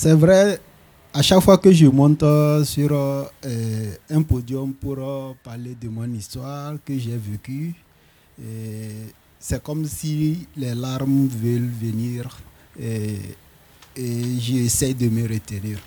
C'est vrai, à chaque fois que je monte euh, sur euh, un podium pour euh, parler de mon histoire que j'ai vécue, et c'est comme si les larmes veulent venir et, et j'essaie de me retenir.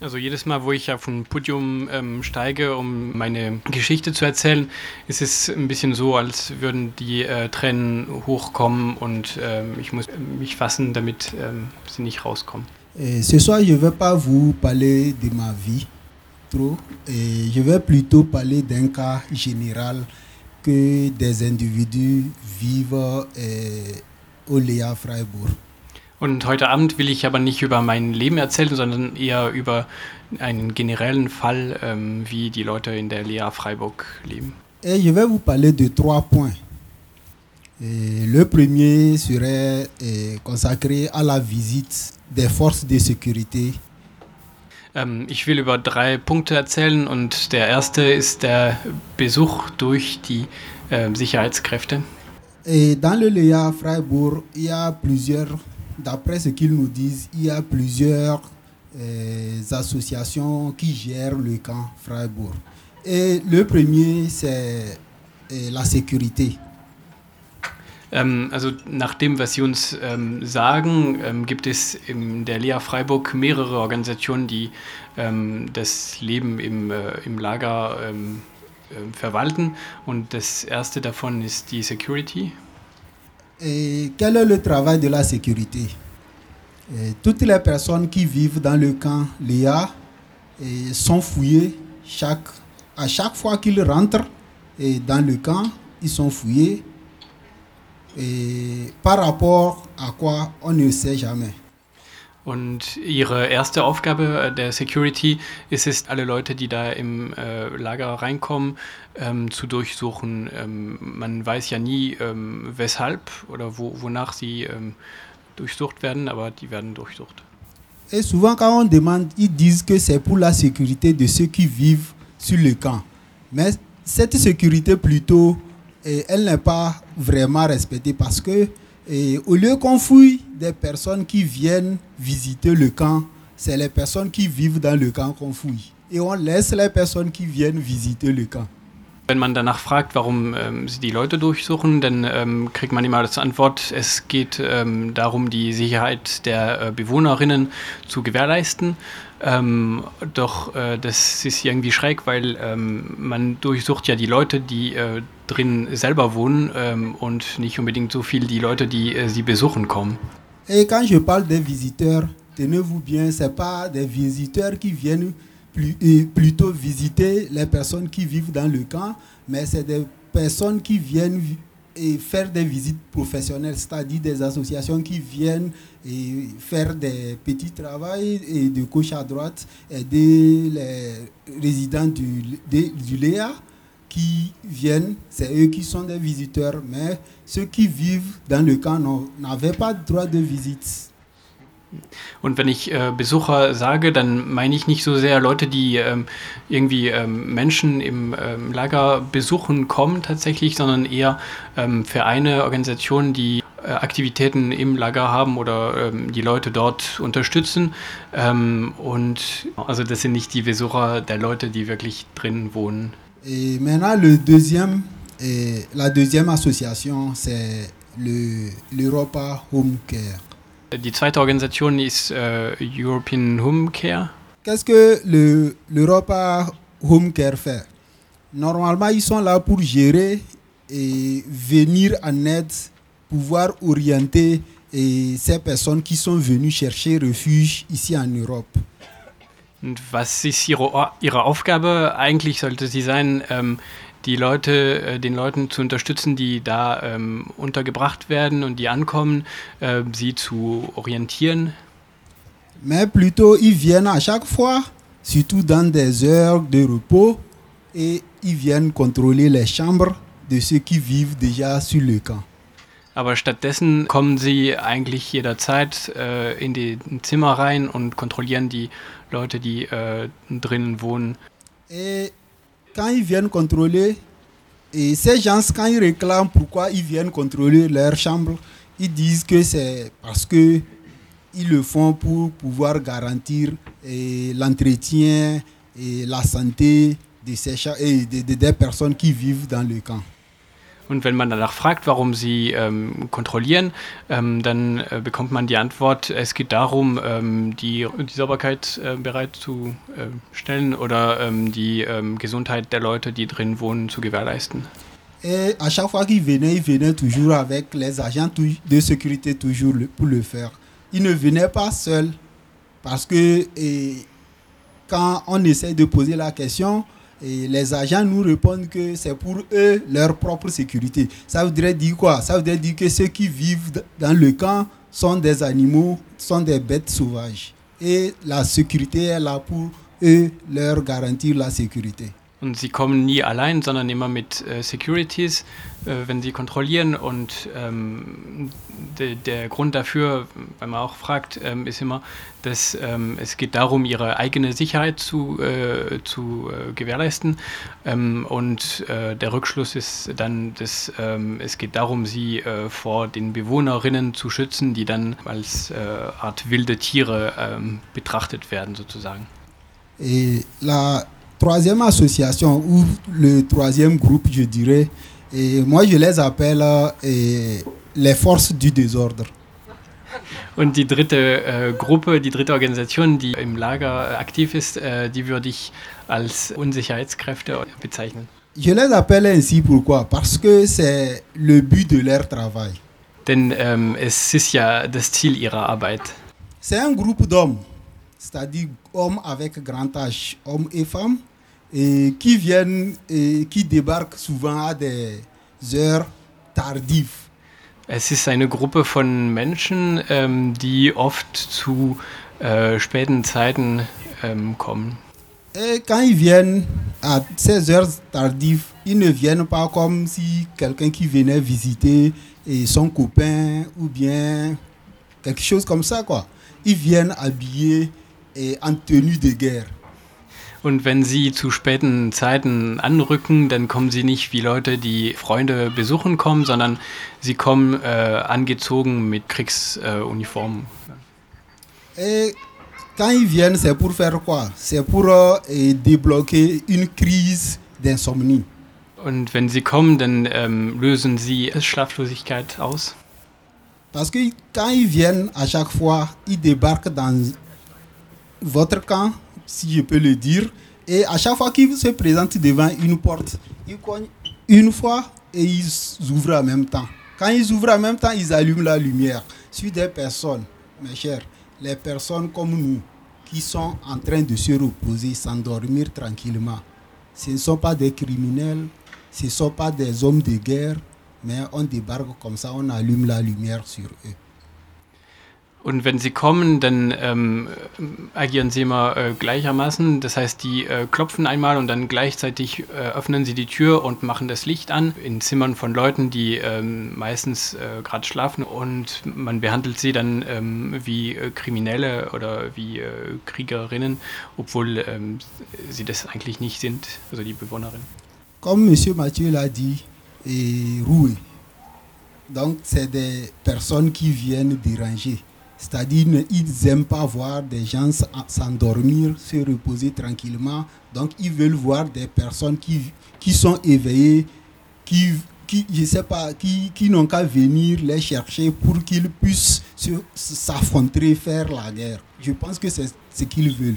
Also jedes Mal, wo ich auf ein Podium ähm, steige, um meine Geschichte zu erzählen, ist es ein bisschen so, als würden die äh, Tränen hochkommen und ähm, ich muss mich fassen, damit ähm, sie nicht rauskommen. Et ce soir, je ne vais pas vous parler de ma vie trop, et je vais plutôt parler d'un cas général que des individus vivent euh, au Léa Freiburg. Und heute Abend will ich aber nicht über mein Leben erzählen, sondern eher über einen generellen Fall, ähm, wie die Leute in der Lea Freiburg leben. Et je vais vous parler de trois points. Et le premier serait euh, consacré à la visite des forces de sécurité Ähm, ich will über drei Punkte erzählen und der erste ist der Besuch durch die äh, Sicherheitskräfte. Et dans le Léa Freiburg, il y a plusieurs, d'après ce qu'ils nous disent, il y a plusieurs euh, associations qui gèrent le camp Freiburg. Et le premier, c'est euh, la sécurité. Ähm, also nach dem, was Sie uns ähm, sagen, ähm, gibt es in der Lea Freiburg mehrere Organisationen, die das Leben im, äh, im Lager äh, verwalten. Und das erste davon ist die Security. Et quel est le travail de la sécurité Et Toutes les personnes qui vivent dans le camp Léa sont fouillées chaque, à chaque fois qu'ils rentrent dans le camp, ils sont fouillés. Et par rapport à quoi, on ne sait jamais. Und ihre erste Aufgabe äh, der Security ist es, alle Leute, die da im äh, Lager reinkommen, ähm, zu durchsuchen. Ähm, man weiß ja nie, ähm, weshalb oder wo, wonach sie ähm, durchsucht werden, aber die werden durchsucht. Et souvent, quand on demande, ils disent que c'est pour la sécurité de ceux qui vivent sur le camp. Mais cette sécurité, plutôt, elle n'est pas vraiment respectée parce que, au lieu qu'on fouille des personnes qui viennent visiter le camp, c'est les personnes qui vivent dans le camp qu'on fouille. Et on laisse les personnes qui viennent visiter le camp. Wenn man danach fragt, warum ähm, sie die Leute durchsuchen, dann ähm, kriegt man immer als Antwort, es geht ähm, darum, die Sicherheit der äh, Bewohnerinnen zu gewährleisten. Ähm, doch äh, das ist irgendwie schräg, weil ähm, man durchsucht ja die Leute, die äh, drin selber wohnen ähm, und nicht unbedingt so viel die Leute, die äh, sie besuchen kommen. Et quand je parle des visiteurs, tenez-vous bien, ce pas des visiteurs qui viennent plutôt visiter les personnes qui vivent dans le camp, mais c'est des personnes qui viennent vi- et faire des visites professionnelles, c'est-à-dire des associations qui viennent et faire des petits travaux et de gauche à droite, aider les résidents du, du Léa qui viennent, c'est eux qui sont des visiteurs, mais ceux qui vivent dans le camp n'avaient pas droit de visite. Und wenn ich äh, Besucher sage, dann meine ich nicht so sehr Leute, die ähm, irgendwie ähm, Menschen im ähm, Lager besuchen kommen tatsächlich, sondern eher ähm, Vereine, Organisationen, die äh, Aktivitäten im Lager haben oder ähm, die Leute dort unterstützen. Ähm, und also das sind nicht die Besucher der Leute, die wirklich drin wohnen. Et maintenant, le deuxième, eh, la deuxième c'est le- l'Europa Home Care. Die zweite Organisation ist äh, European Home Care. Qu'est-ce que le- l'Europa Home Care fait Normalement, ils sont là pour gérer et venir en aide, pouvoir orienter eh, ces personnes qui sont venues chercher refuge ici en Europe. Und was ist ihre, ihre Aufgabe? Eigentlich sollte sie sein, ähm, die Leute, äh, den Leuten zu unterstützen, die da ähm, untergebracht werden und die ankommen, äh, sie zu orientieren. Mais plutôt, ils viennent à chaque fois, surtout dans des heures de repos, et ils viennent contrôler les chambres de ceux qui vivent déjà sur le camp. Aber stattdessen kommen sie eigentlich jederzeit äh, in die Zimmer rein und kontrollieren die Leute, die äh, drinnen wohnen. Et quand ils viennent contrôler, et ces gens, quand ils réclament pourquoi ils viennent contrôler leur chambre, ils disent que c'est parce que ils le font pour pouvoir garantir l'entretien et la santé et de- de- des personnes qui vivent dans le camp. Und wenn man danach fragt, warum sie ähm, kontrollieren, ähm, dann äh, bekommt man die Antwort, es geht darum, ähm, die, die Sauberkeit äh, bereitzustellen oder ähm, die ähm, Gesundheit der Leute, die drin wohnen, zu gewährleisten. Et à chaque fois qu'ils venaient, ils venaient toujours avec les agents de sécurité toujours pour le faire. Ils ne venaient pas seuls parce que eh, quand on essaie de poser la question, eh, les agents nous répondent que c'est pour eux leur propre sécurité. Ça voudrait dire quoi? Ça voudrait dire que ceux qui vivent dans le camp sont des animaux, sont des bêtes sauvages. Et la sécurité est là pour eux leur garantir la sécurité. Und sie kommen nie allein, sondern immer mit äh, Securities, äh, wenn sie kontrollieren. Und ähm, de, der Grund dafür, wenn man auch fragt, ähm, ist immer, dass ähm, es geht darum, ihre eigene Sicherheit zu, äh, zu äh, gewährleisten. Ähm, und äh, der Rückschluss ist dann, dass ähm, es geht darum, sie äh, vor den Bewohnerinnen zu schützen, die dann als Art wilde Tiere ähm, betrachtet werden, sozusagen. La troisième association, ou le troisième groupe, je dirais, et moi je les appelle euh, et les forces du désordre. Und die dritte äh, Gruppe, die dritte Organisation, die im Lager aktiv ist, äh, die würde ich als Unsicherheitskräfte bezeichnen. Je les appelle ainsi pourquoi? Parce que c'est le but de leur travail. Denn ähm, es ist ja das Ziel ihrer Arbeit. C'est un groupe d'hommes, c'est-à-dire hommes avec grand âge, hommes et femmes, et qui viennent et qui débarquent souvent à des heures tardives. Es ist eine Gruppe von Menschen, ähm, die oft zu äh, späten Zeiten ähm, kommen. Et quand ils viennent à ces heures tardives, ils ne viennent pas comme si quelqu'un qui venait visiter et son copain ou bien quelque chose comme ça quoi. Ils viennent habillés et en tenue de guerre. Und wenn sie zu späten Zeiten anrücken, dann kommen sie nicht wie Leute, die Freunde besuchen kommen, sondern sie kommen äh, angezogen mit Kriegsuniformen. Et quand ils viennent, c'est pour faire quoi C'est pour euh, débloquer une crise d'insomnie. Und wenn sie kommen, dann ähm, lösen sie Schlaflosigkeit aus. Parce que quand ils viennent, à chaque fois, ils débarquent dans votre camp, si je peux le dire, et à chaque fois qu'ils se présentent devant une porte, ils cognent une fois et ils ouvrent en même temps. Quand ils ouvrent en même temps, ils allument la lumière sur des personnes, mes chers, les personnes comme nous, qui sont en train de se reposer, s'endormir tranquillement. Ce ne sont pas des criminels, ce ne sont pas des hommes de guerre, mais on débarque comme ça, on allume la lumière sur eux. Und wenn sie kommen, dann ähm, agieren sie immer äh, gleichermaßen. Das heißt, die äh, klopfen einmal und dann gleichzeitig äh, öffnen sie die Tür und machen das Licht an in Zimmern von Leuten, die ähm, meistens äh, gerade schlafen. Und man behandelt sie dann ähm, wie äh, Kriminelle oder wie äh, Kriegerinnen, obwohl ähm, sie das eigentlich nicht sind, also die Bewohnerin. Comme M. Mathieu l'a dit, et roué. Donc, c'est des personnes qui viennent déranger. C'est-à-dire, ils n'aiment pas voir des gens s'endormir, se reposer tranquillement. Donc, ils veulent voir des personnes qui, qui sont éveillées, qui, qui je sais pas, qui, qui n'ont qu'à venir les chercher pour qu'ils puissent se- s'affronter, faire la guerre. Je pense que c'est ce qu'ils veulent.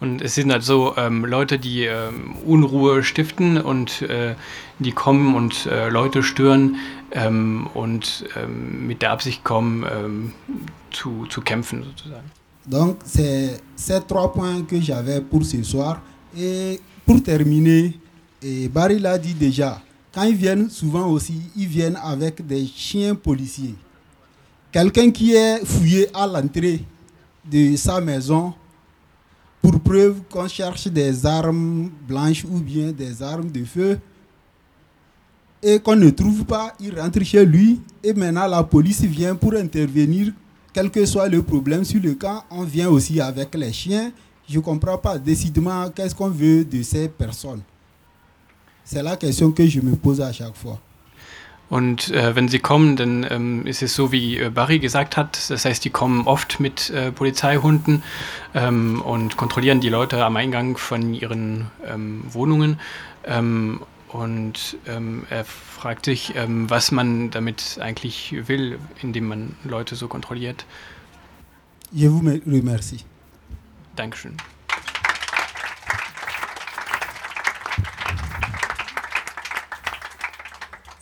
Und es sind also ähm, Leute, die ähm, Unruhe stiften und äh, die kommen und äh, Leute stören ähm, und ähm, mit der Absicht kommen, ähm, zu, zu kämpfen sozusagen. Donc, c'est ces trois points que j'avais pour ce soir. Et pour terminer, et Barry l'a dit déjà, quand ils viennent, souvent aussi, ils viennent avec des chiens policiers. Quelqu'un qui est fouillé à l'entrée de sa maison pour preuve qu'on cherche des armes blanches ou bien des armes de feu et qu'on ne trouve pas, il rentre chez lui et maintenant la police vient pour intervenir quel que soit le problème sur le camp, on vient aussi avec les chiens. Je ne comprends pas décidément qu'est-ce qu'on veut de ces personnes. C'est la question que je me pose à chaque fois. Und äh, wenn sie kommen, dann ähm, ist es so, wie äh, Barry gesagt hat. Das heißt, die kommen oft mit äh, Polizeihunden ähm, und kontrollieren die Leute am Eingang von ihren ähm, Wohnungen. Ähm, und ähm, er fragt sich, ähm, was man damit eigentlich will, indem man Leute so kontrolliert. Je vous remercie. Dankeschön.